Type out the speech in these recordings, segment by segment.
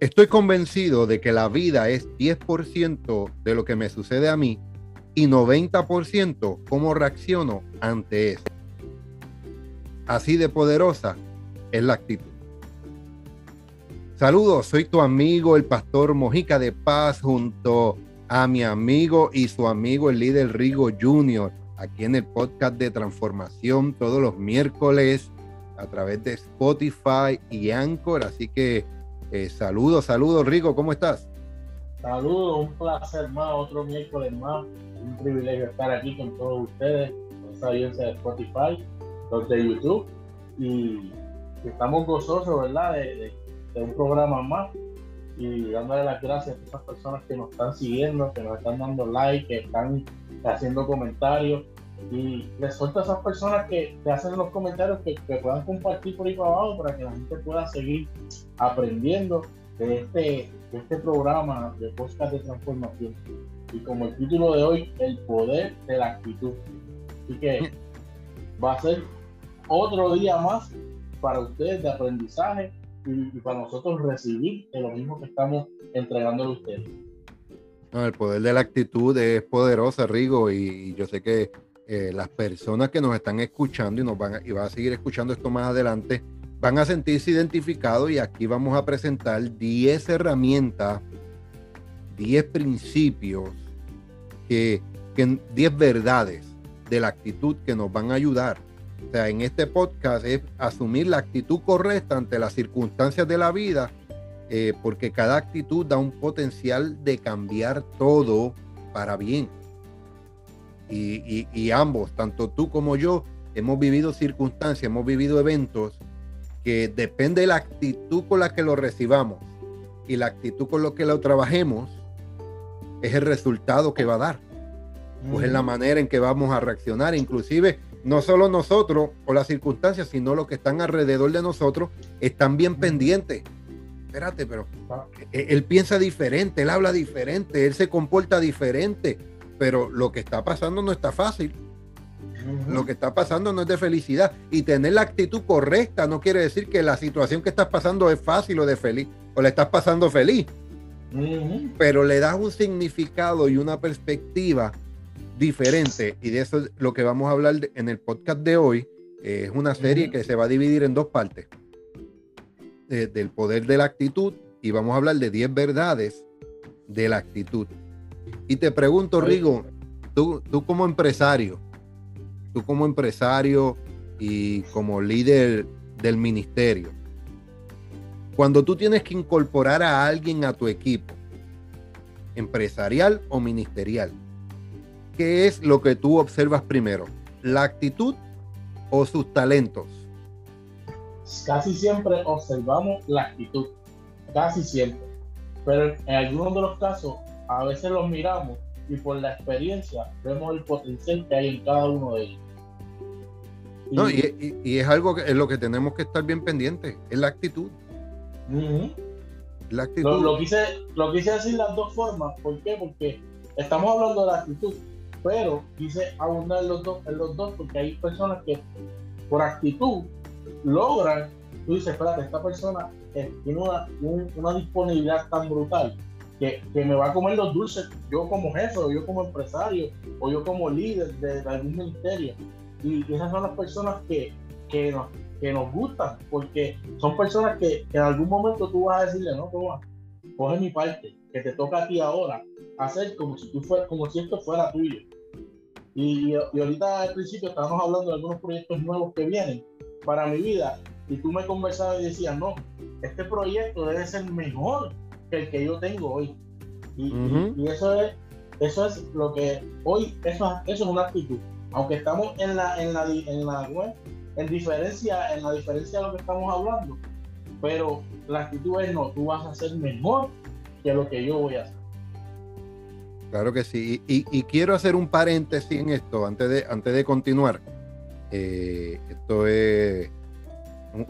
Estoy convencido de que la vida es 10% de lo que me sucede a mí y 90% cómo reacciono ante eso. Así de poderosa es la actitud. Saludos, soy tu amigo el pastor Mojica de Paz junto a mi amigo y su amigo el líder Rigo Jr. aquí en el podcast de transformación todos los miércoles a través de Spotify y Anchor. Así que eh, saludos, saludos Rigo, ¿cómo estás? Saludos, un placer más, otro miércoles más. Un privilegio estar aquí con todos ustedes, con esta audiencia de Spotify, los de YouTube. Y estamos gozosos, ¿verdad? De, de un programa más y dándole las gracias a esas personas que nos están siguiendo, que nos están dando like, que están haciendo comentarios. Y les suelto a esas personas que, te hacen los comentarios que, puedan compartir por ahí para abajo para que la gente pueda seguir aprendiendo de este, de este programa de podcast de transformación. Y como el título de hoy, el poder de la actitud. Así que va a ser otro día más para ustedes de aprendizaje y, para nosotros recibir de lo mismo que estamos entregando a ustedes. el poder de la actitud es poderoso, Rigo, y, yo sé que eh, las personas que nos están escuchando y nos van a, y van a seguir escuchando esto más adelante, van a sentirse identificados y aquí vamos a presentar 10 herramientas, 10 principios, que, que 10 verdades de la actitud que nos van a ayudar o sea, en este podcast es asumir la actitud correcta ante las circunstancias de la vida, eh, porque cada actitud da un potencial de cambiar todo para bien. Y, ambos, tanto tú como yo, hemos vivido circunstancias, hemos vivido eventos que depende de la actitud con la que lo recibamos y la actitud con la que lo trabajemos, es el resultado que va a dar. Pues es la manera en que vamos a reaccionar. Inclusive no solo nosotros o las circunstancias, sino los que están alrededor de nosotros están bien pendientes. Espérate, pero e-, él piensa diferente, él habla diferente, él se comporta diferente, pero lo que está pasando no está fácil. Lo que está pasando no es de felicidad. Y tener la actitud correcta no quiere decir que la situación que estás pasando es fácil o de feliz, o le estás pasando feliz. Pero le das un significado y una perspectiva diferente y de eso es lo que vamos a hablar en el podcast de hoy. es una serie que se va a dividir en dos partes. del poder de la actitud y vamos a hablar de 10 verdades de la actitud. Y te pregunto, Rigo, tú, tú como empresario, tú como empresario y como líder del ministerio, cuando tú tienes que incorporar a alguien a tu equipo, empresarial o ministerial, ¿qué es lo que tú observas primero? ¿La actitud o sus talentos? Casi siempre observamos la actitud, casi siempre. Pero en algunos de los casos, a veces los miramos y por la experiencia vemos el potencial que hay en cada uno de ellos. Y, es algo que es lo que tenemos que estar bien pendientes, es la actitud. La actitud. Lo, lo, quise, lo quise decir las dos formas. ¿Por qué? Porque estamos hablando de la actitud, pero quise abundar en los dos, en los dos porque hay personas que por actitud logran, tú dices, espérate, esta persona eh, tiene una, una, disponibilidad tan brutal que, que, me va a comer los dulces yo como jefe, o yo como empresario, o yo como líder de, algún ministerio. Y, esas son las personas que, que, nos, que nos gustan, porque son personas que, en algún momento tú vas a decirle, no, toma, coge mi parte, que te toca a ti ahora, hacer como si, tú fuera, como si esto fuera tuyo. Y, y, ahorita al principio estábamos hablando de algunos proyectos nuevos que vienen para mi vida y tú me conversabas y decías, no, este proyecto debe ser mejor que el que yo tengo hoy. Y, y, eso es eso es lo que hoy, eso, eso es una actitud. Aunque estamos en la, en la, en la web, en diferencia, en la diferencia de lo que estamos hablando, pero la actitud es no, tú vas a ser mejor que lo que yo voy a hacer. Claro que sí. Y, quiero hacer un paréntesis en esto antes de, antes de continuar. Eh, esto es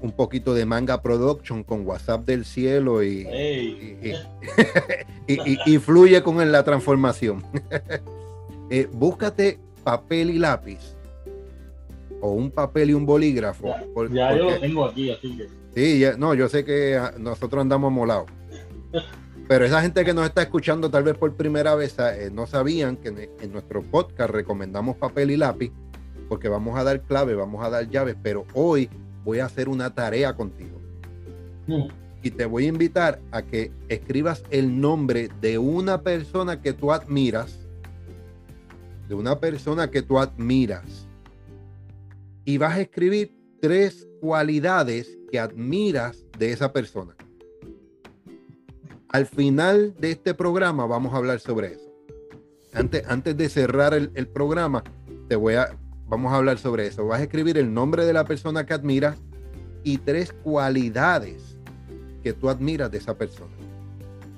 un, poquito de manga production con WhatsApp del cielo y, y, fluye con la transformación. Eh, búscate papel y lápiz o un papel y un bolígrafo. Ya, yo lo tengo aquí, así que. Sí, no, yo sé que ah, nosotros andamos molados. Pero esa gente que nos está escuchando tal vez por primera vez eh, no sabían que en, nuestro podcast recomendamos papel y lápiz porque vamos a dar clave, vamos a dar llaves, pero hoy voy a hacer una tarea contigo. Mm. Y te voy a invitar a que escribas el nombre de una persona que tú admiras, de una persona que tú admiras. Y vas a escribir tres cualidades que admiras de esa persona. Al final de este programa vamos a hablar sobre eso. Antes, antes de cerrar el, programa, te voy a, vamos a hablar sobre eso. Vas a escribir el nombre de la persona que admiras y tres cualidades que tú admiras de esa persona.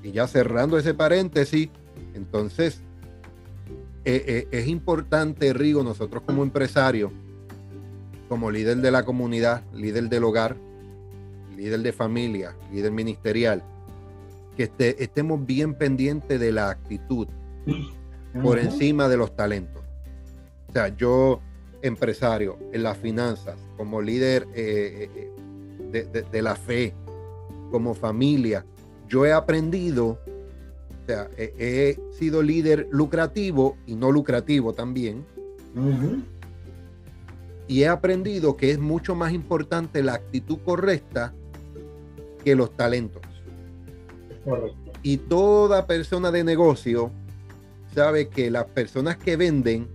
Y ya cerrando ese paréntesis, entonces eh, eh, es importante, Rigo, nosotros como empresarios, como líder de la comunidad, líder del hogar, líder de familia, líder ministerial, que este, estemos bien pendientes de la actitud por encima de los talentos. O sea, yo, empresario, en las finanzas, como líder eh, eh, de, la fe, como familia, yo he aprendido, o sea, he, sido líder lucrativo y no lucrativo también. Y he aprendido que es mucho más importante la actitud correcta que los talentos. Y toda persona de negocio sabe que las personas que venden,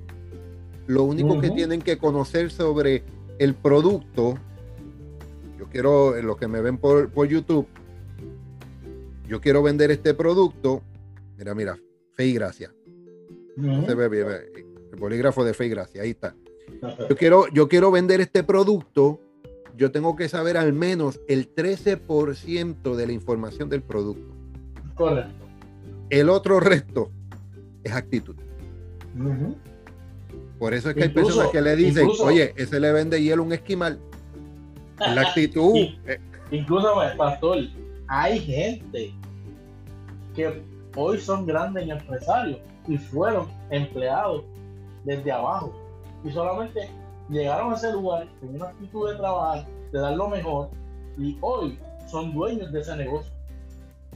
lo único que tienen que conocer sobre el producto, yo quiero, los que me ven por, YouTube, yo quiero vender este producto, mira, mira, fe y gracia. se ve bien, el bolígrafo de fe y gracia, ahí está. Yo quiero, yo quiero vender este producto, yo tengo que saber al menos el 13% de la información del producto. Correcto. El otro resto es actitud. Por eso es que hay personas que le dicen, oye, ese le vende hielo un esquimal. La actitud. incluso, pastor, hay gente que hoy son grandes empresarios y fueron empleados desde abajo. Y solamente llegaron a ese lugar con una actitud de trabajar, de dar lo mejor, y hoy son dueños de ese negocio.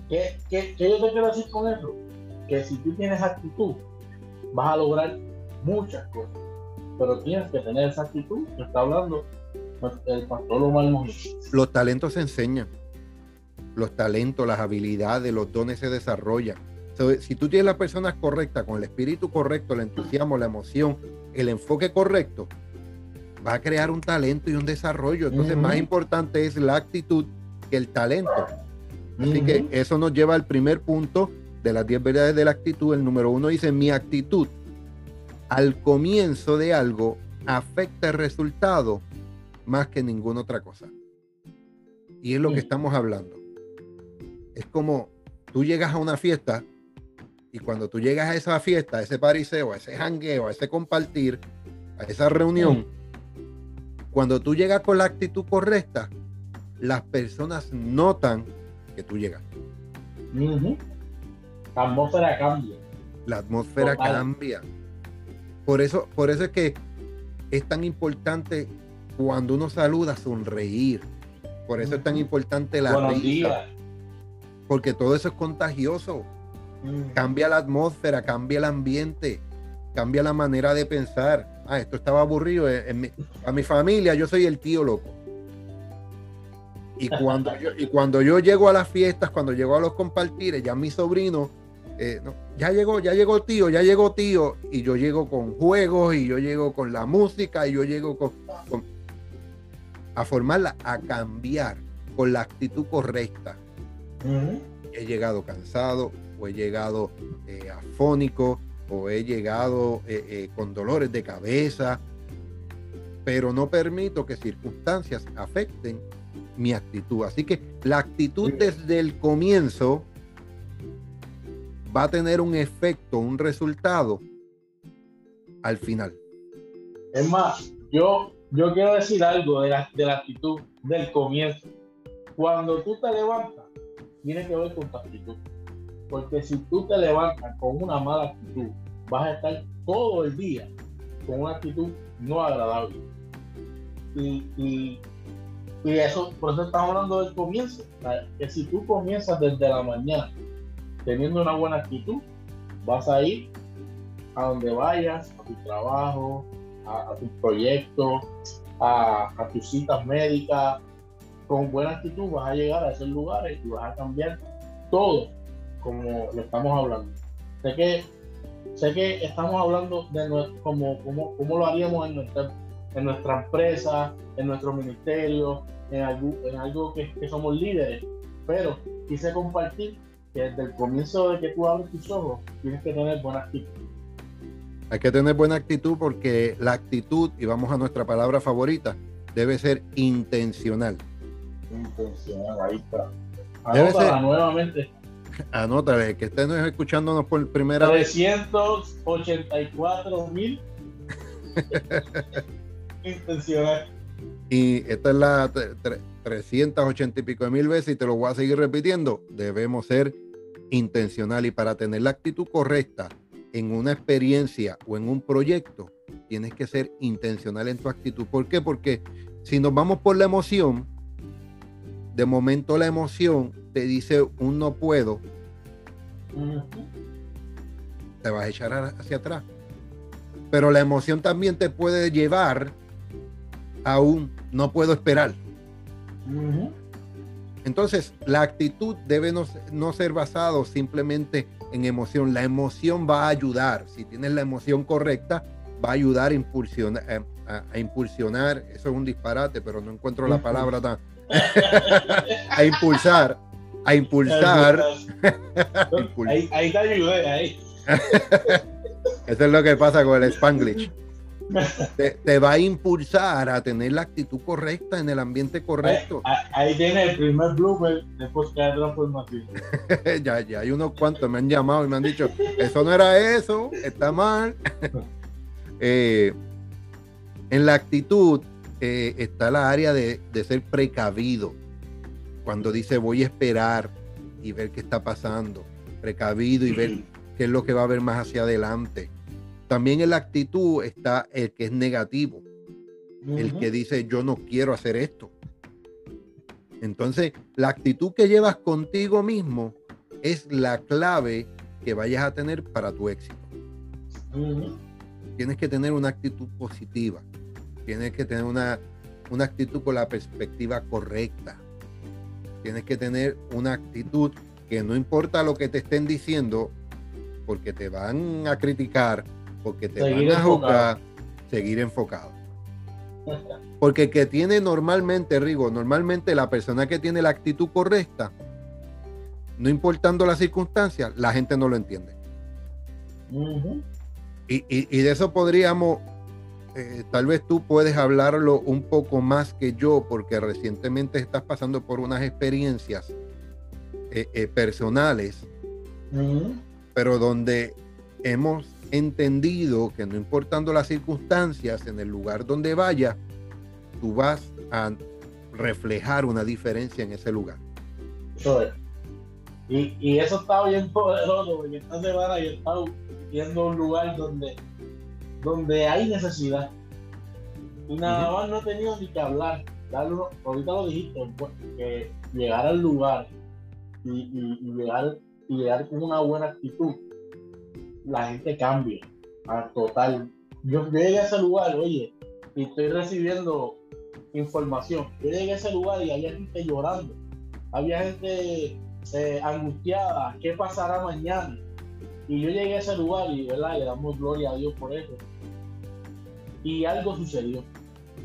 ¿Qué, qué, qué yo te quiero decir con eso? Que si tú tienes actitud, vas a lograr muchas cosas. Pero tienes que tener esa actitud que está hablando el pastor Omar Los talentos se enseñan. Los talentos, las habilidades, los dones se desarrollan. si tú tienes las personas correctas, con el espíritu correcto, el entusiasmo, la emoción, el enfoque correcto, va a crear un talento y un desarrollo. Entonces, más importante es la actitud que el talento. Así que eso nos lleva al primer punto de las 10 verdades de la actitud. El número uno dice, mi actitud al comienzo de algo afecta el resultado más que ninguna otra cosa. Y es lo que estamos hablando. Es como tú llegas a una fiesta y cuando tú llegas a esa fiesta, a ese pariseo, a ese jangueo, a ese compartir, a esa reunión, cuando tú llegas con la actitud correcta, las personas notan que tú llegas. La atmósfera cambia. La atmósfera cambia. Por eso, por eso es que es tan importante cuando uno saluda sonreír. Por eso es tan importante la risa. Porque todo eso es contagioso. Cambia la atmósfera, cambia el ambiente, cambia la manera de pensar. Ah, esto estaba aburrido. a mi familia yo soy el tío loco. Y cuando, yo, y cuando yo llego a las fiestas, cuando llego a los compartires, ya mi sobrino, eh, ya llegó, ya llegó tío, ya llegó tío, y yo llego con juegos, y yo llego con la música, y yo llego con, a formarla, a cambiar con la actitud correcta. He llegado cansado, o he llegado eh, afónico, o he llegado eh, con dolores de cabeza, pero no permito que circunstancias afecten mi actitud. Así que la actitud desde el comienzo va a tener un efecto, un resultado al final. Es más, yo, yo quiero decir algo de la, de la actitud del comienzo. Cuando tú te levantas, tiene que ver con tu actitud. Porque si tú te levantas con una mala actitud, vas a estar todo el día con una actitud no agradable. Y, y Y eso, por eso estamos hablando del comienzo. Que si tú comienzas desde la mañana teniendo una buena actitud, vas a ir a donde vayas, a tu trabajo, a, tu proyecto, a, a, tus citas médicas, con buena actitud vas a llegar a esos lugares y vas a cambiar todo como lo estamos hablando. Sé que, sé que estamos hablando de como, como, lo haríamos en nuestra, en nuestra empresa, en nuestro ministerio, en algo, en algo que somos líderes, pero quise compartir que desde el comienzo de que tú abres tus ojos, tienes que tener buena actitud. Hay que tener buena actitud porque la actitud, y vamos a nuestra palabra favorita, debe ser intencional. Intencional, ahí está. Anótala nuevamente. Anótale, que estén escuchándonos por primera vez. 384 mil intencional. Y esta es la 380 y pico de mil veces y te lo voy a seguir repitiendo. Debemos ser intencional y para tener la actitud correcta en una experiencia o en un proyecto, tienes que ser intencional en tu actitud. ¿Por qué? Porque si nos vamos por la emoción, de momento la emoción te dice un no puedo, te vas a echar hacia atrás. Pero la emoción también te puede llevar a un no puedo esperar. Entonces, la actitud debe no, ser basado simplemente en emoción. La emoción va a ayudar. Si tienes la emoción correcta, va a ayudar a impulsionar. Eh, a, impulsionar. Eso es un disparate, pero no encuentro la palabra tan. a impulsar. A impulsar. ahí, ahí te ayudé, ahí. Eso es lo que pasa con el Spanglish te, va a impulsar a tener la actitud correcta en el ambiente correcto. Ahí, tiene el primer blooper después que hay transformación. ya, ya, hay unos cuantos me han llamado y me han dicho, eso no era eso, está mal. Eh, en la actitud eh, está la área de, de ser precavido. Cuando dice voy a esperar y ver qué está pasando. Precavido y ver qué es lo que va a haber más hacia adelante también en la actitud está el que es negativo, el que dice yo no quiero hacer esto. Entonces, la actitud que llevas contigo mismo es la clave que vayas a tener para tu éxito. Tienes que tener una actitud positiva, tienes que tener una, una actitud con la perspectiva correcta, tienes que tener una actitud que no importa lo que te estén diciendo, porque te van a criticar, porque te van a juzgar, seguir enfocado. Porque el que tiene normalmente, Rigo, normalmente la persona que tiene la actitud correcta, no importando las circunstancias, la gente no lo entiende. y, de eso podríamos, eh, tal vez tú puedes hablarlo un poco más que yo, porque recientemente estás pasando por unas experiencias eh, eh, personales, pero donde hemos entendido que no importando las circunstancias, en el lugar donde vaya tú vas a reflejar una diferencia en ese lugar. Y, y eso está bien poderoso, porque esta semana yo he estado viendo un lugar donde, donde hay necesidad. Y nada más no he tenido ni que hablar. ahorita lo dijiste, pues, que llegar al lugar y, y, llegar, y llegar con una buena actitud la gente cambia a total. Yo, llegué a ese lugar, oye, y estoy recibiendo información. Yo llegué a ese lugar y había gente llorando, había gente eh, angustiada, ¿qué pasará mañana? Y yo llegué a ese lugar y ¿verdad? le damos gloria a Dios por eso. Y algo sucedió.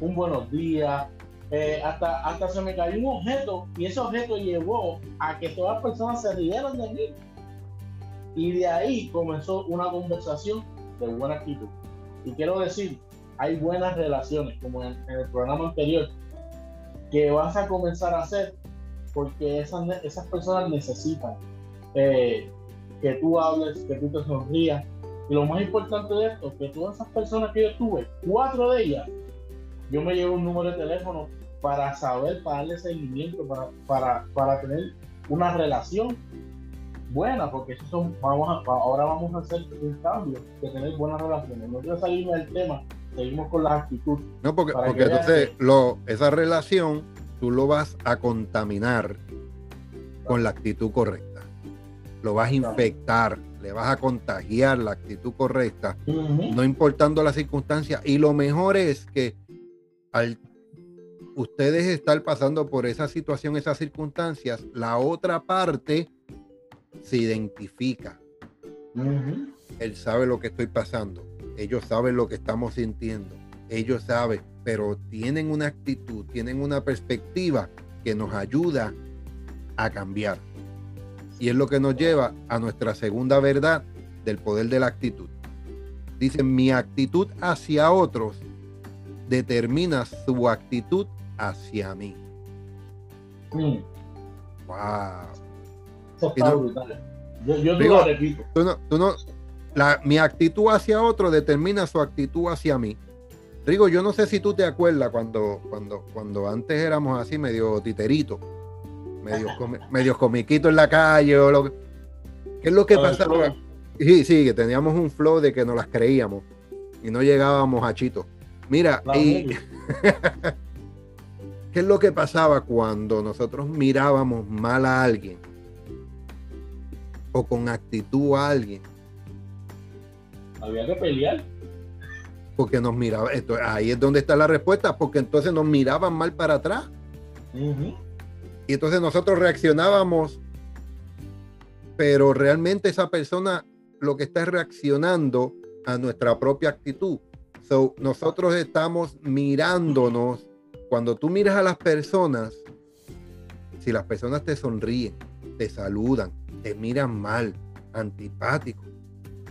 Un buenos días, eh, hasta, hasta se me cayó un objeto y ese objeto llevó a que todas las personas se rieran de mí y de ahí comenzó una conversación de buena actitud. Y quiero decir, hay buenas relaciones, como en, el programa anterior, que vas a comenzar a hacer porque esas, esas personas necesitan eh, que tú hables, que tú te sonrías. Y lo más importante de esto, que todas esas personas que yo tuve, cuatro de ellas, yo me llevo un número de teléfono para saber, para darle seguimiento, para, para, para tener una relación buena, porque eso son, vamos a, ahora vamos a hacer un cambio, de tener buenas relaciones. No quiero salirme del tema, seguimos con la actitud. No, porque, porque entonces lo, esa relación, tú lo vas a contaminar con la actitud correcta. Lo vas a infectar, le vas a contagiar la actitud correcta, no importando las circunstancias. Y lo mejor es que al ustedes estar pasando por esa situación, esas circunstancias, la otra parte se identifica. Él sabe lo que estoy pasando. Ellos saben lo que estamos sintiendo. Ellos saben, pero tienen una actitud, tienen una perspectiva que nos ayuda a cambiar. Y es lo que nos lleva a nuestra segunda verdad del poder de la actitud. Dice, mi actitud hacia otros determina su actitud hacia mí. Wow. Yo, lo repito. Tú no, la, mi actitud hacia otro determina su actitud hacia mí. Digo, yo no sé si tú te acuerdas cuando, cuando, cuando antes éramos así medio titerito, medio, medio comiquito en la calle o lo ¿Qué es lo que pasaba? Sí, sí, que teníamos un flow de que nos las creíamos y no llegábamos a chito. Mira, y, ¿Qué es lo que pasaba cuando nosotros mirábamos mal a alguien o con actitud a alguien? Había que pelear. Porque nos miraba, esto, ahí es donde está la respuesta, porque entonces nos miraban mal para atrás. Y entonces nosotros reaccionábamos, pero realmente esa persona lo que está reaccionando a nuestra propia actitud. So, nosotros estamos mirándonos cuando tú miras a las personas, si las personas te sonríen, te saludan, te miran mal, antipático,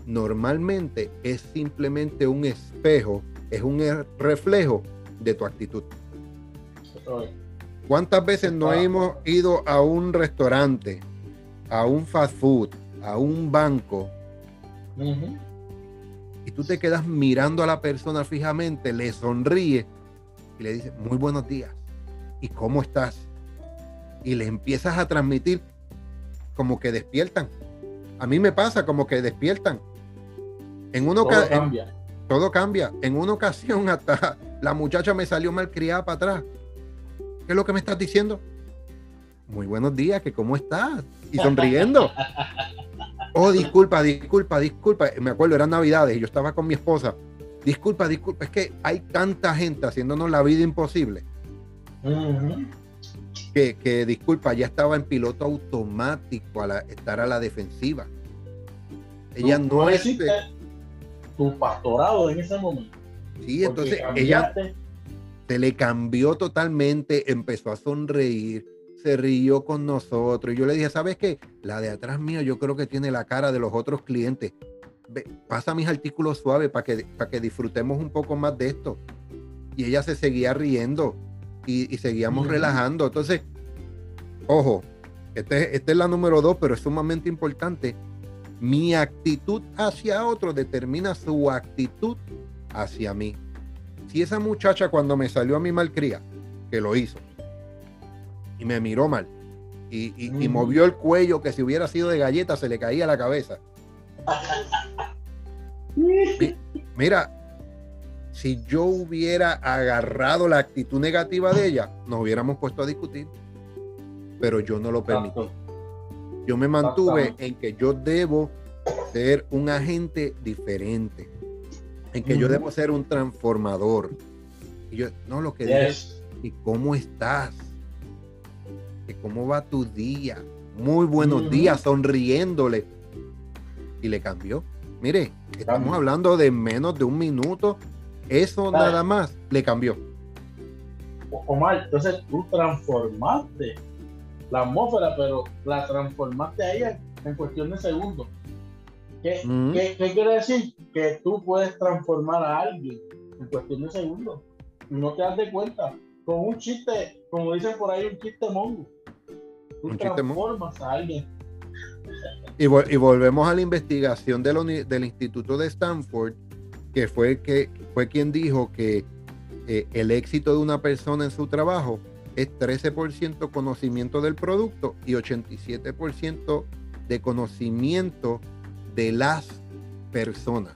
normalmente es simplemente un espejo, es un er, reflejo de tu actitud. ¿Cuántas veces no hemos ido a un restaurante, a un fast food, a un banco? Y tú te quedas mirando a la persona fijamente, le sonríe y le dices, muy buenos días, ¿y cómo estás? Y le empiezas a transmitir como que despiertan. A mí me pasa como que despiertan. En una todo cambia. todo cambia. En una ocasión hasta la muchacha me salió mal criada para atrás. ¿Qué es lo que me estás diciendo? Muy buenos días, que cómo estás. Y sonriendo. Oh, disculpa, disculpa, disculpa. Me acuerdo, eran navidades y yo estaba con mi esposa disculpa, disculpa, es que hay tanta gente haciéndonos la vida imposible. Que, disculpa, ya estaba en piloto automático a estar a la defensiva. Ella no, es tu pastorado en ese momento. Sí, entonces ella se le cambió totalmente, empezó a sonreír, se rió con nosotros. Y yo le dije, ¿sabes qué? La de atrás mío yo creo que tiene la cara de los otros clientes pasa mis artículos suaves para que, para que disfrutemos un poco más de esto. Y ella se seguía riendo y, seguíamos relajando. Entonces, ojo, este, esta es la número dos, pero es sumamente importante. Mi actitud hacia otro determina su actitud hacia mí. Si esa muchacha cuando me salió a mi malcría, que lo hizo, y me miró mal, y, y movió el cuello que si hubiera sido de galleta se le caía la cabeza. Mira, si yo hubiera agarrado la actitud negativa de ella, nos hubiéramos puesto a discutir. Pero yo no lo permití. Yo me mantuve en que yo debo ser un agente diferente, en que yo debo ser un transformador. Y yo, no, lo que es, ¿y cómo estás? ¿Y cómo va tu día? Muy buenos días, sonriéndole. Y le cambió. Mire, estamos hablando de menos de un minuto. Eso nada más le cambió. Omar, entonces tú transformaste la atmósfera, pero la transformaste a ella en cuestión de segundos. ¿Qué, quiere decir? Que tú puedes transformar a alguien en cuestión de segundos. No te das de cuenta. Con un chiste, como dicen por ahí, un chiste mongo. Tú transformas a alguien y, volvemos a la investigación del Instituto de Stanford, que fue, que fue quien dijo que eh, el éxito de una persona en su trabajo es 13% conocimiento del producto y 87% de conocimiento de las personas.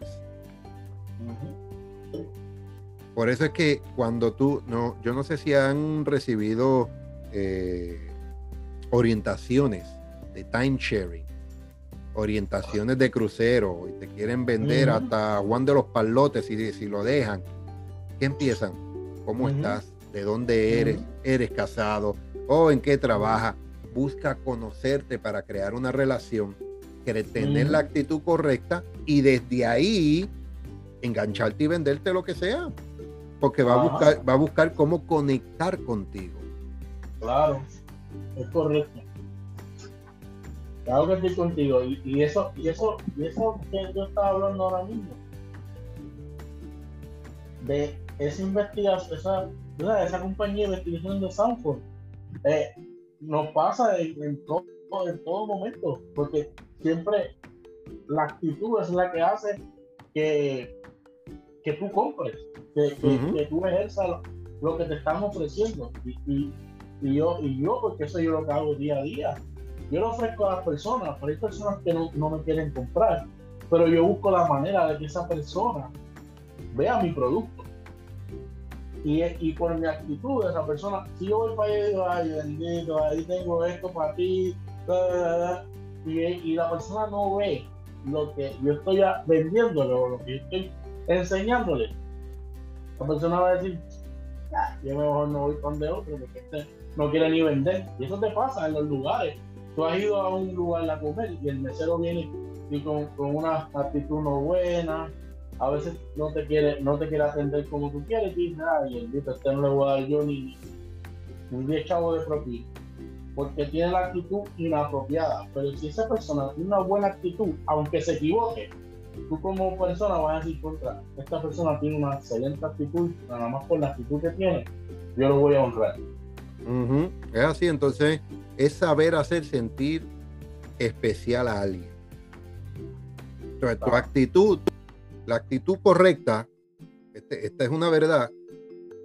Por eso es que cuando tú, no, yo no sé si han recibido eh, orientaciones de time sharing, orientaciones de crucero, y te quieren vender hasta Juan de los Palotes si, si lo dejan, ¿qué empiezan? ¿Cómo estás? ¿De dónde eres? ¿Eres casado? ¿O en qué trabajas? Busca conocerte para crear una relación, tener la actitud correcta y desde ahí engancharte y venderte lo que sea. Porque va a buscar, va a buscar cómo conectar contigo. Claro, es correcto. Claro que estoy contigo. Y, eso, y eso, y eso que yo estaba hablando ahora mismo. De esa investigación, esa, esa compañía de investigación de Sanford, eh, nos pasa en, todo, en todo momento. Porque siempre la actitud es la que hace que, que tú compres, que, que, tú ejerzas lo, que te están ofreciendo. Y, y, yo, y yo, porque eso yo lo que hago día a día. Yo lo ofrezco a las personas, pero hay personas que no, no me quieren comprar. Pero yo busco la manera de que esa persona vea mi producto. Y, y por mi actitud esa persona, si yo voy para allá y digo, ay, bendito, ahí tengo esto para ti, y, la persona no ve lo que yo estoy vendiéndole o lo que yo estoy enseñándole, la persona va a decir, ya, yo mejor no voy con de otro porque este no quiere ni vender. Y eso te pasa en los lugares. Tú has ido a un lugar a comer y el mesero viene y con, con una actitud no buena, a veces no te quiere, no te quiere atender como tú quieres, y dices, ay, el este no le voy a dar yo ni, ni 10 chavos de propina porque tiene la actitud inapropiada. Pero si esa persona tiene una buena actitud, aunque se equivoque, tú como persona vas a decir contra, esta persona tiene una excelente actitud, nada más por la actitud que tiene, yo lo voy a honrar. Es así, entonces es saber hacer sentir especial a alguien. Entonces, tu actitud, la actitud correcta, este, esta es una verdad,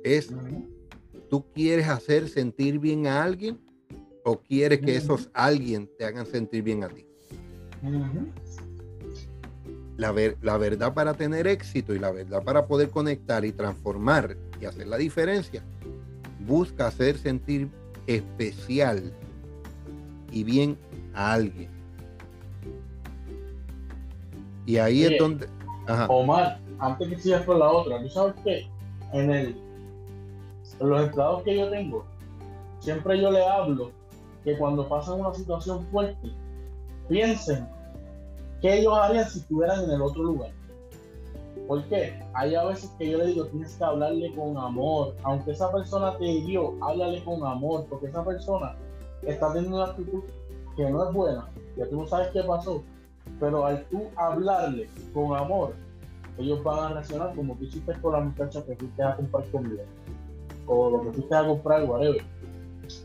es tú quieres hacer sentir bien a alguien o quieres que esos alguien te hagan sentir bien a ti. la, la verdad para tener éxito y la verdad para poder conectar y transformar y hacer la diferencia, busca hacer sentir especial y bien a alguien. Y ahí es donde... Omar, antes que sigas con la otra, ¿tú sabes que en, el, los empleados que yo tengo, siempre yo le hablo que cuando pasan una situación fuerte, piensen qué ellos harían si estuvieran en el otro lugar. ¿Por qué? Hay a veces que yo le digo, tienes que hablarle con amor. Aunque esa persona te hirió, háblale con amor, porque esa persona está teniendo una actitud que no es buena, que tú no sabes qué pasó, pero al tú hablarle con amor, ellos van a reaccionar como tú hiciste con la muchacha que fuiste a comprar comida, o lo que fuiste a comprar, whatever.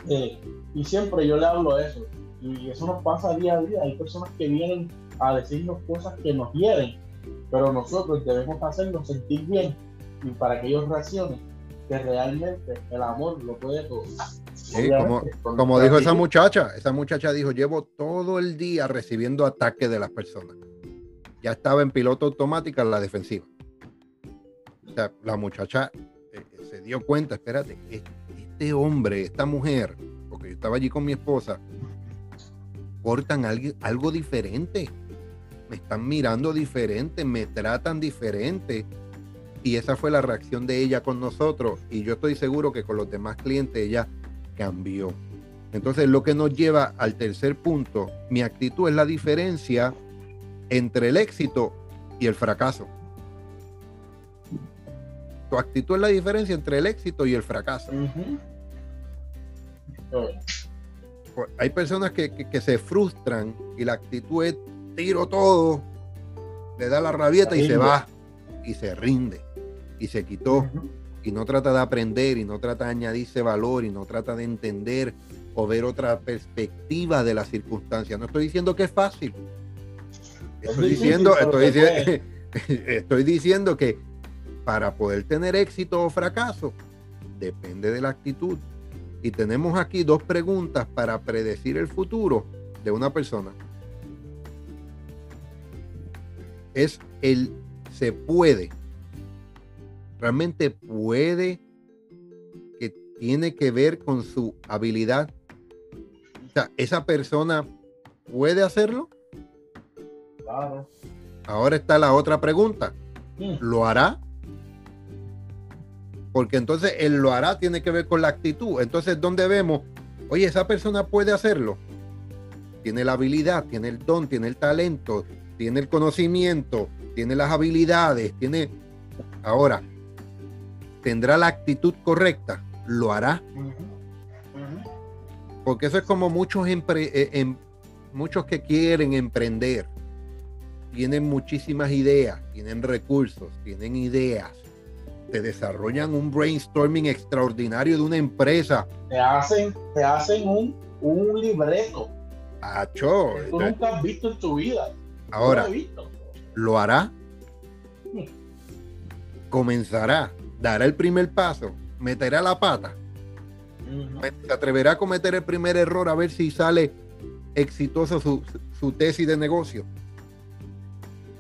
Eh, y siempre yo le hablo eso. Y eso nos pasa día a día. Hay personas que vienen a decirnos cosas que nos hieren, pero nosotros debemos hacernos sentir bien y para que ellos reaccionen que realmente el amor lo puede todo. como, dijo esa muchacha, esa muchacha dijo, llevo todo el día recibiendo ataques de las personas. Ya estaba en piloto automático en la defensiva. O sea, la muchacha eh, se dio cuenta, espérate, este hombre, esta mujer, porque yo estaba allí con mi esposa, portan algo, algo diferente. Me están mirando diferente, me tratan diferente. Y esa fue la reacción de ella con nosotros. Y yo estoy seguro que con los demás clientes ella cambió. Entonces, lo que nos lleva al tercer punto, mi actitud es la diferencia entre el éxito y el fracaso. Tu actitud es la diferencia entre el éxito y el fracaso. Hay personas que, se frustran y la actitud es tiro todo, le da la rabieta y se va y se rinde y se quitó y no trata de aprender y no trata de añadirse valor y no trata de entender o ver otra perspectiva de la circunstancia. No estoy diciendo que es fácil. Estoy diciendo, estoy diciendo, estoy diciendo que para poder tener éxito o fracaso, depende de la actitud. Y tenemos aquí dos preguntas para predecir el futuro de una persona. Es el se puede. Realmente puede que tiene que ver con su habilidad. O sea, esa persona puede hacerlo. Claro. Ahora está la otra pregunta. Mm. ¿Lo hará? Porque entonces el lo hará tiene que ver con la actitud. Entonces, ¿dónde vemos? Oye, esa persona puede hacerlo. Tiene la habilidad, tiene el don, tiene el talento, tiene el conocimiento, tiene las habilidades, tiene... Ahora, ¿tendrá la actitud correcta? ¿Lo hará? Porque eso es como muchos, empre- eh, em- muchos que quieren emprender. Tienen muchísimas ideas, tienen recursos, tienen ideas. Te desarrollan un brainstorming extraordinario de una empresa. Te hacen, te hacen un, un libreto Acho, que tú nunca has visto en tu vida. Ahora, lo he visto. ¿lo hará? Comenzará, dará el primer paso, meterá la pata, se atreverá a cometer el primer error a ver si sale exitoso su, su tesis de negocio.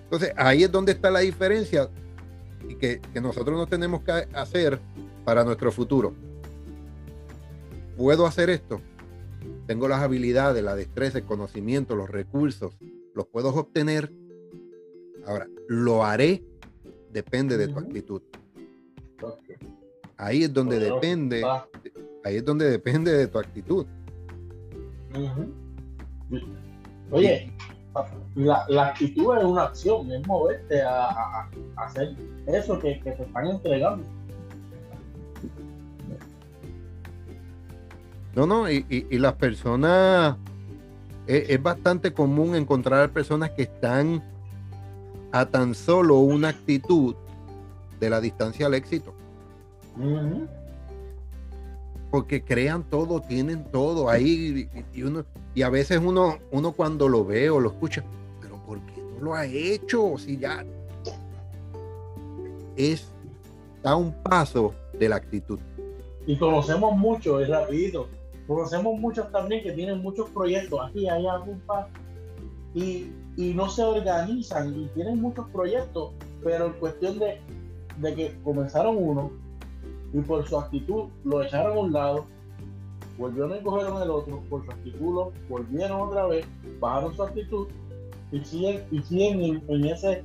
Entonces, ahí es donde está la diferencia y que, que nosotros nos tenemos que hacer para nuestro futuro. ¿Puedo hacer esto? Tengo las habilidades, la destreza, el conocimiento, los recursos, los puedo obtener. Ahora, lo haré, depende de tu actitud. Ahí es donde depende, ahí es donde depende de tu actitud. Oye, la, la actitud es una acción, es moverte a, a- a hacer eso que, que te están entregando. No, no, y, y- y las personas, es, es bastante común encontrar personas que están a tan solo una actitud de la distancia al éxito, porque crean todo, tienen todo ahí, y, uno, y a veces uno, uno cuando lo ve o lo escucha, pero ¿por qué no lo ha hecho? Si ya es, está a un paso de la actitud. Y conocemos mucho, es rapidito. Conocemos muchos también que tienen muchos proyectos aquí, allá, algún par, y, y no se organizan y tienen muchos proyectos, pero en cuestión de, de que comenzaron uno y por su actitud lo echaron a un lado, volvieron y cogieron el otro, por su actitud lo volvieron otra vez, bajaron su actitud y siguen, y siguen en, en ese,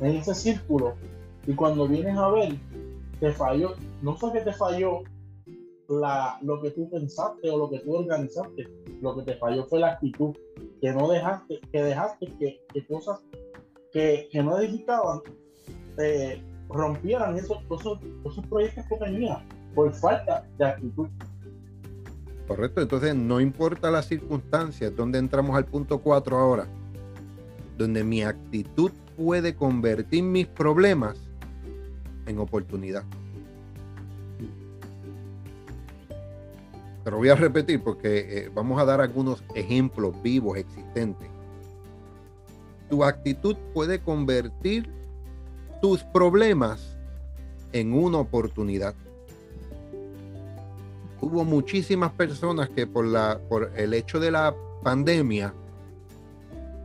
en ese círculo. Y cuando vienes a ver, te falló, no fue que te falló la, lo que tú pensaste o lo que tú organizaste, lo que te falló fue la actitud, que no dejaste, que dejaste que, que cosas que, que no edificaban eh, rompieran esos, esos, esos proyectos que tenías por falta de actitud. Correcto, entonces no importa las circunstancias, donde entramos al punto 4 ahora, donde mi actitud puede convertir mis problemas en oportunidad. Pero voy a repetir porque eh, vamos a dar algunos ejemplos vivos existentes. Tu actitud puede convertir tus problemas en una oportunidad hubo muchísimas personas que por la por el hecho de la pandemia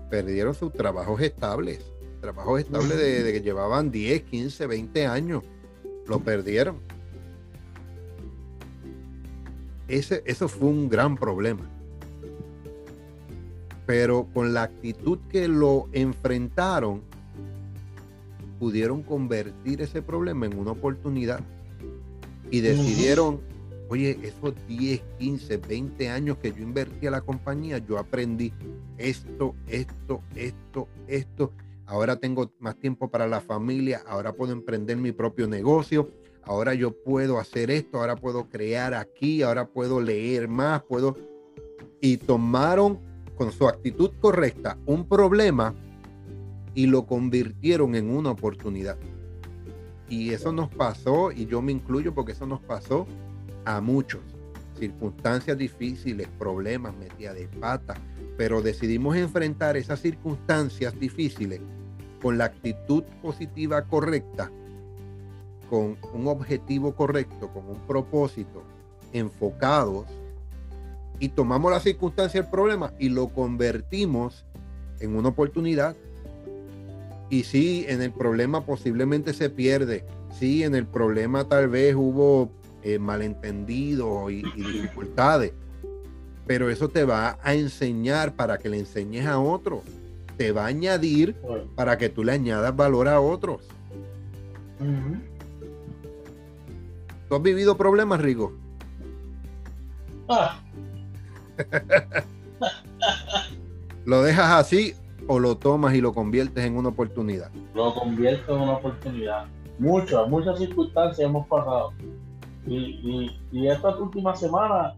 perdieron sus trabajos estables, trabajos estables de, de que llevaban 10, 15, 20 años, lo perdieron. Ese, eso fue un gran problema. Pero con la actitud que lo enfrentaron, pudieron convertir ese problema en una oportunidad y decidieron oye, esos 10, 15, 20 años que yo invertí a la compañía, yo aprendí esto, esto, esto, esto. Ahora tengo más tiempo para la familia, ahora puedo emprender mi propio negocio, ahora yo puedo hacer esto, ahora puedo crear aquí, ahora puedo leer más, puedo... Y tomaron con su actitud correcta un problema y lo convirtieron en una oportunidad. Y eso nos pasó, y yo me incluyo porque eso nos pasó a muchos. Circunstancias difíciles, problemas, metida de pata, pero decidimos enfrentar esas circunstancias difíciles con la actitud positiva correcta, con un objetivo correcto, con un propósito, enfocados, y tomamos la circunstancia, el problema, y lo convertimos en una oportunidad. Y sí, en el problema posiblemente se pierde. Sí, en el problema tal vez hubo eh, malentendidos y, dificultades. Pero eso te va a enseñar para que le enseñes a otros. Te va a añadir para que tú le añadas valor a otros. ¿Tú has vivido problemas, Rigo? Ah. ¿Lo dejas así o lo tomas y lo conviertes en una oportunidad? Lo convierto en una oportunidad. Muchas, muchas circunstancias hemos pasado. Y, y, estas últimas semanas,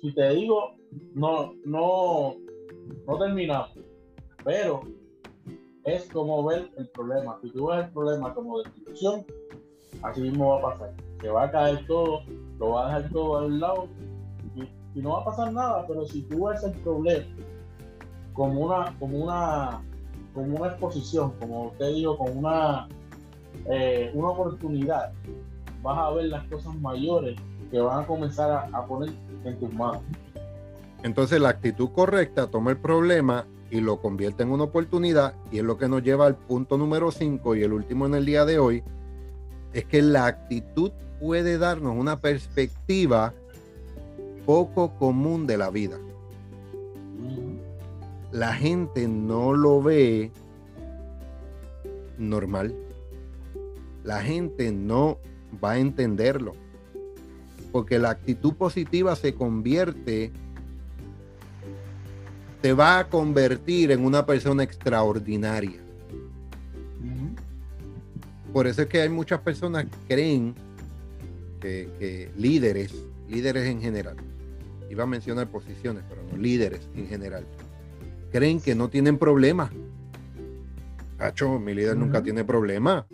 si te digo, no, no, no terminamos. Pero es como ver el problema. Si tú ves el problema como destrucción, así mismo va a pasar. Se va a caer todo, lo va a dejar todo al lado y, y no va a pasar nada. Pero si tú ves el problema como una, como una, como una exposición, como usted dijo, como una, eh, una oportunidad, vas a ver las cosas mayores que van a comenzar a, poner en tus manos. Entonces la actitud correcta toma el problema y lo convierte en una oportunidad y es lo que nos lleva al punto número 5 y el último en el día de hoy, es que la actitud puede darnos una perspectiva poco común de la vida la gente no lo ve normal. La gente no va a entenderlo. Porque la actitud positiva se convierte, te va a convertir en una persona extraordinaria. Por eso es que hay muchas personas que creen que, que líderes, líderes en general, iba a mencionar posiciones, pero no líderes en general, creen que no tienen problemas. Cacho, mi líder nunca tiene problemas.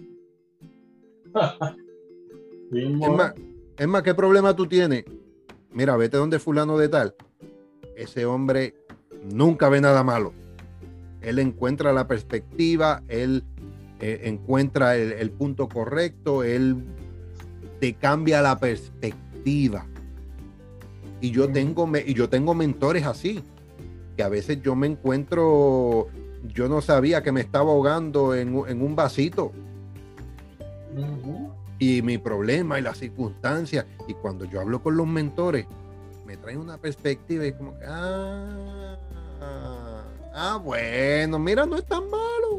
es, más, es más, ¿qué problema tú tienes? Mira, vete donde fulano de tal. Ese hombre nunca ve nada malo. Él encuentra la perspectiva, él eh, encuentra el, punto correcto, él te cambia la perspectiva. Y yo tengo, y yo tengo mentores así que a veces yo me encuentro, yo no sabía que me estaba ahogando en, un vasito. Y mi problema y las circunstancias. Y cuando yo hablo con los mentores, me traen una perspectiva y como que, ah, ah, bueno, mira, no es tan malo.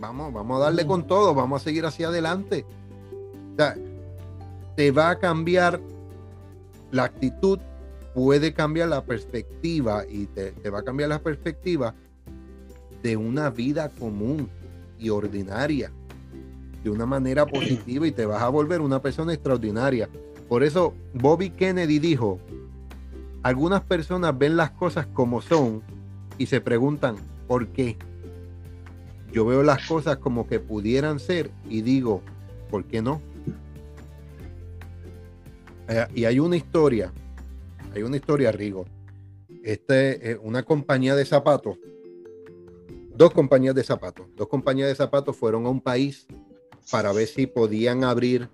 Vamos, vamos a darle con todo, vamos a seguir hacia adelante. Te va a cambiar la actitud puede cambiar la perspectiva y te, va a cambiar la perspectiva de una vida común y ordinaria de una manera positiva y te vas a volver una persona extraordinaria. Por eso Bobby Kennedy dijo, algunas personas ven las cosas como son y se preguntan, ¿por qué? Yo veo las cosas como que pudieran ser y digo, ¿por qué no? Eh, y hay una historia hay una historia, Rigo. Este, una compañía de zapatos, dos compañías de zapatos, dos compañías de zapatos fueron a un país para ver si podían abrir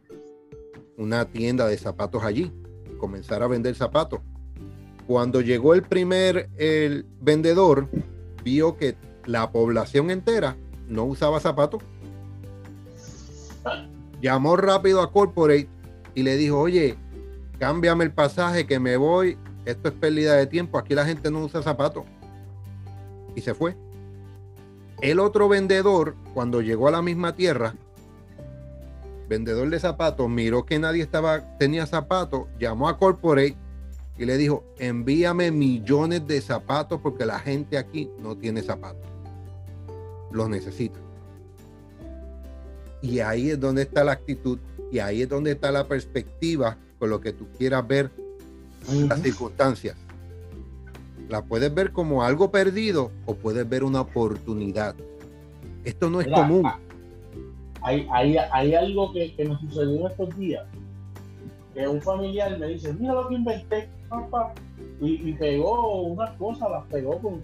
una tienda de zapatos allí, comenzar a vender zapatos. Cuando llegó el primer el vendedor, vio que la población entera no usaba zapatos. Llamó rápido a Corporate y le dijo, oye, cámbiame el pasaje que me voy, esto es pérdida de tiempo, aquí la gente no usa zapatos. Y se fue. El otro vendedor, cuando llegó a la misma tierra, vendedor de zapatos, miró que nadie estaba, tenía zapatos, llamó a Corporate y le dijo, envíame millones de zapatos porque la gente aquí no tiene zapatos. Los necesita. Y ahí es donde está la actitud y ahí es donde está la perspectiva con lo que tú quieras ver las circunstancias. La puedes ver como algo perdido o puedes ver una oportunidad. Esto no es común. Ah, hay, hay, hay algo que, que, me sucedió estos días. Que un familiar me dice, mira lo que inventé, papá. Y, pegó unas cosas, las pegó con,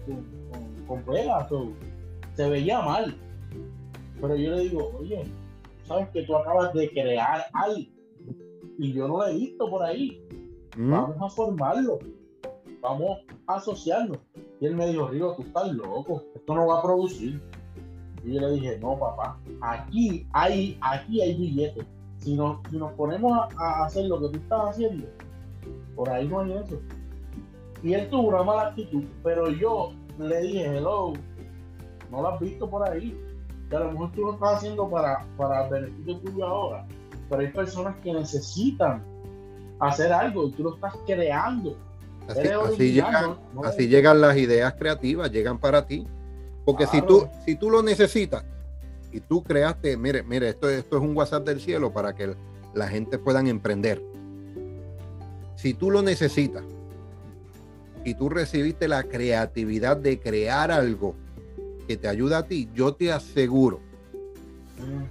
con, con, se veía mal. Pero yo le digo, oye, sabes que tú acabas de crear algo y yo no lo he visto por ahí. Mm. Vamos a formarlo, vamos a asociarlo. Y él me dijo, Rigo, tú estás loco, esto no va a producir. Y yo le dije, no, papá, aquí hay, aquí hay billetes. si nos, si nos ponemos a, hacer lo que tú estás haciendo, por ahí no hay eso. Y él tuvo una mala actitud, pero yo le dije, hello, no lo has visto por ahí. Que a lo mejor tú lo estás haciendo para, para beneficio tuyo ahora, pero hay personas que necesitan hacer algo y tú lo estás creando. Así, llegan, así llegan las ideas creativas, llegan para ti. Porque si, tú, si tú lo necesitas y tú creaste, mire, mire, esto, esto es un WhatsApp del cielo para que la gente pueda emprender. Si tú lo necesitas y tú recibiste la creatividad de crear algo que te ayuda a ti, yo te aseguro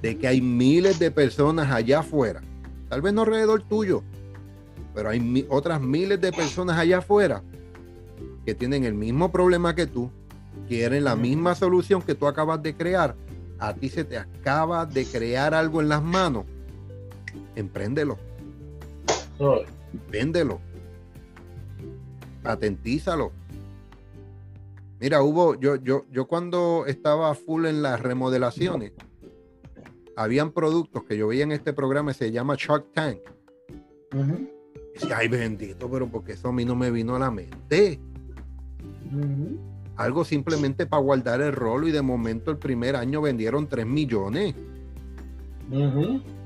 de que hay miles de personas allá afuera, tal vez no alrededor tuyo, pero hay otras miles de personas allá afuera que tienen el mismo problema que tú, quieren la misma solución que tú acabas de crear. A ti se te acaba de crear algo en las manos. Empréndelo. Véndelo. Patentízalo. Mira, hubo, yo, yo, yo cuando estaba full en las remodelaciones, habían productos que yo veía en este programa, se llama Shark Tank. ay bendito, pero porque eso a mí no me vino a la mente. Algo simplemente para guardar el rolo y de momento el primer año vendieron 3 millones.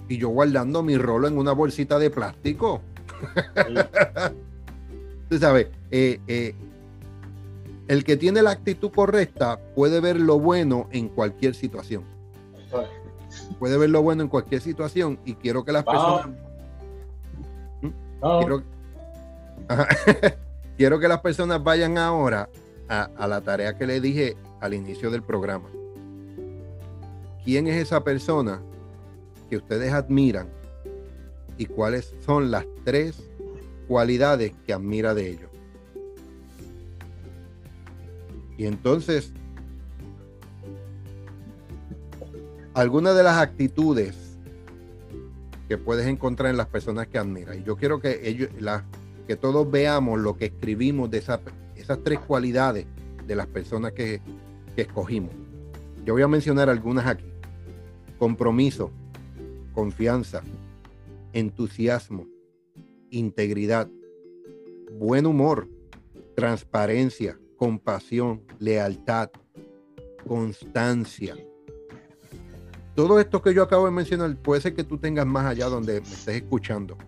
Y yo guardando mi rolo en una bolsita de plástico. Tú sabes, eh, eh, el que tiene la actitud correcta puede ver lo bueno en cualquier situación puede ver lo bueno en cualquier situación y quiero que las personas... ¿Mm? Quiero... que las personas vayan ahora a, la tarea que le dije al inicio del programa. ¿Quién es esa persona que ustedes admiran y cuáles son las tres cualidades que admira de ellos? Y entonces algunas de las actitudes que puedes encontrar en las personas que admiras. Y yo quiero que ellos, que todos veamos lo que escribimos de esas tres cualidades de las personas que, que escogimos. Yo voy a mencionar algunas aquí. Compromiso, confianza, entusiasmo, integridad, buen humor, transparencia, compasión, lealtad, constancia, todo esto que yo acabo de mencionar puede ser que tú tengas más allá donde me estés escuchando.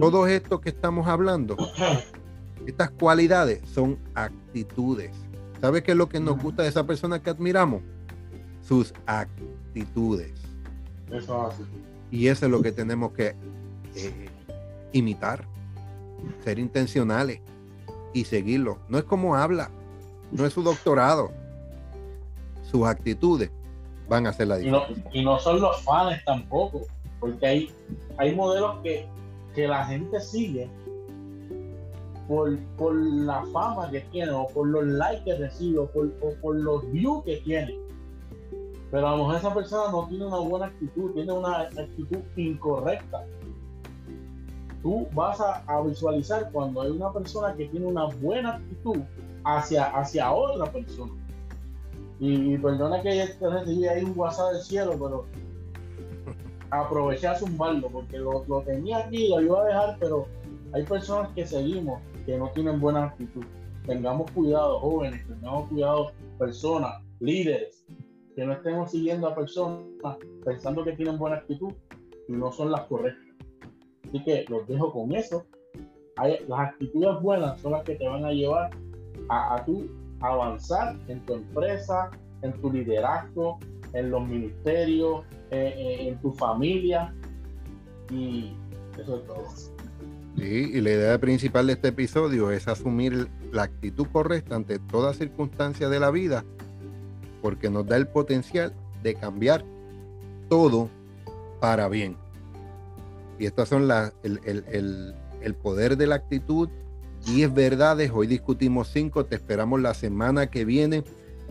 Todo esto que estamos hablando, estas cualidades son actitudes. ¿Sabes qué es lo que nos gusta de esa persona que admiramos? Sus actitudes. Eso hace. Y eso es lo que tenemos que eh, imitar, ser intencionales y seguirlo. No es como habla, no es su doctorado, sus actitudes van a hacer la diferencia. Y no, son los fans tampoco, porque hay, hay modelos que, que la gente sigue por, por, la fama que tiene, o por los likes que recibe, o por, por los views que tiene. Pero a lo mejor esa persona no tiene una buena actitud, tiene una actitud incorrecta. Tú vas a, a visualizar cuando hay una persona que tiene una buena actitud hacia, hacia otra persona. Y, perdona que recibí ahí un WhatsApp del cielo, pero aproveché a zumbarlo porque lo, lo tenía aquí, lo iba a dejar, pero hay personas que seguimos que no tienen buena actitud. Tengamos cuidado, jóvenes, tengamos cuidado, personas, líderes, que no estemos siguiendo a personas pensando que tienen buena actitud y no son las correctas. Así que los dejo con eso. las actitudes buenas son las que te van a llevar a, a tú avanzar en tu empresa, en tu liderazgo, en los ministerios, eh, eh, en tu familia. Y eso es todo. Sí, y la idea principal de este episodio es asumir la actitud correcta ante toda circunstancia de la vida, porque nos da el potencial de cambiar todo para bien. Y estas son las, el, el, el poder de la actitud 10 verdades. Hoy discutimos 5. Te esperamos la semana que viene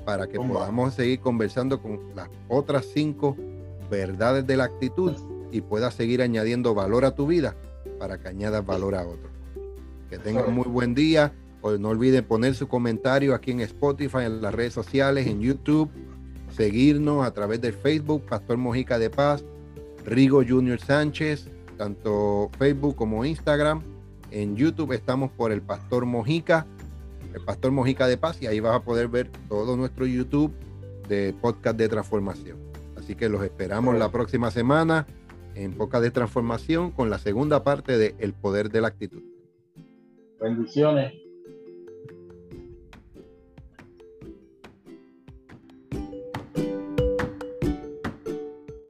para que podamos seguir conversando con las otras 5 verdades de la actitud y puedas seguir añadiendo valor a tu vida para que añadas valor a otro. Que tengan muy buen día. no olviden poner su comentario aquí en Spotify, en las redes sociales, en YouTube, seguirnos a través de Facebook, Pastor Mojica de Paz, Rigo Junior Sánchez, tanto Facebook como Instagram. En YouTube estamos por el Pastor Mojica, el Pastor Mojica de Paz, y ahí vas a poder ver todo nuestro YouTube de podcast de transformación. Así que los esperamos la próxima semana en Podcast de Transformación con la segunda parte de El Poder de la Actitud. Bendiciones.